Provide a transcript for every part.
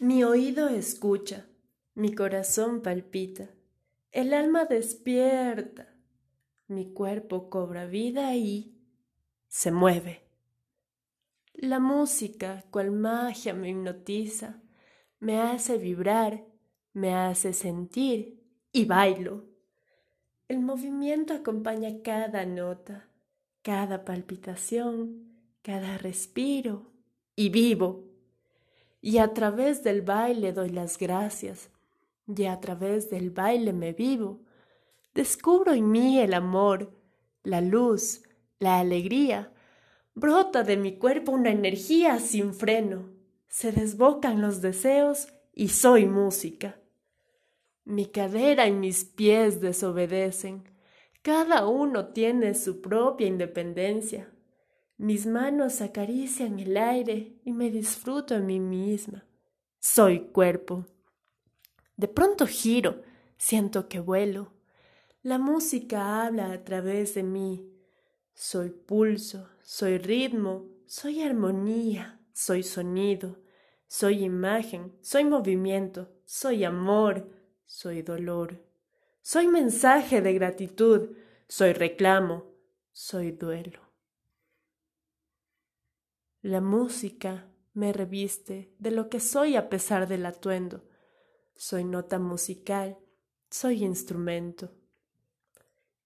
Mi oído escucha, mi corazón palpita, el alma despierta, mi cuerpo cobra vida y se mueve. La música, cual magia, me hipnotiza, me hace vibrar, me hace sentir y bailo. El movimiento acompaña cada nota, cada palpitación, cada respiro y vivo y a través del baile doy las gracias, y a través del baile me vivo. Descubro en mí el amor, la luz, la alegría. Brota de mi cuerpo una energía sin freno. Se desbocan los deseos y soy música. Mi cadera y mis pies desobedecen. Cada uno tiene su propia independencia. Mis manos acarician el aire y me disfruto a mí misma. Soy cuerpo. De pronto giro, siento que vuelo. La música habla a través de mí. Soy pulso, soy ritmo, soy armonía, soy sonido, soy imagen, soy movimiento, soy amor, soy dolor. Soy mensaje de gratitud, soy reclamo, soy duelo. La música me reviste de lo que soy a pesar del atuendo. Soy nota musical, soy instrumento.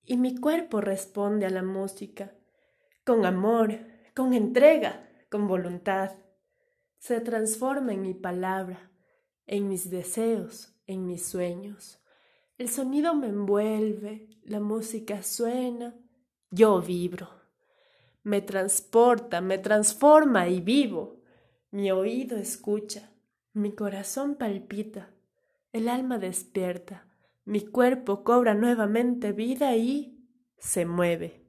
Y mi cuerpo responde a la música, con amor, con entrega, con voluntad. Se transforma en mi palabra, en mis deseos, en mis sueños. El sonido me envuelve, la música suena, yo vibro me transporta, me transforma y vivo. Mi oído escucha, mi corazón palpita, el alma despierta, mi cuerpo cobra nuevamente vida y se mueve.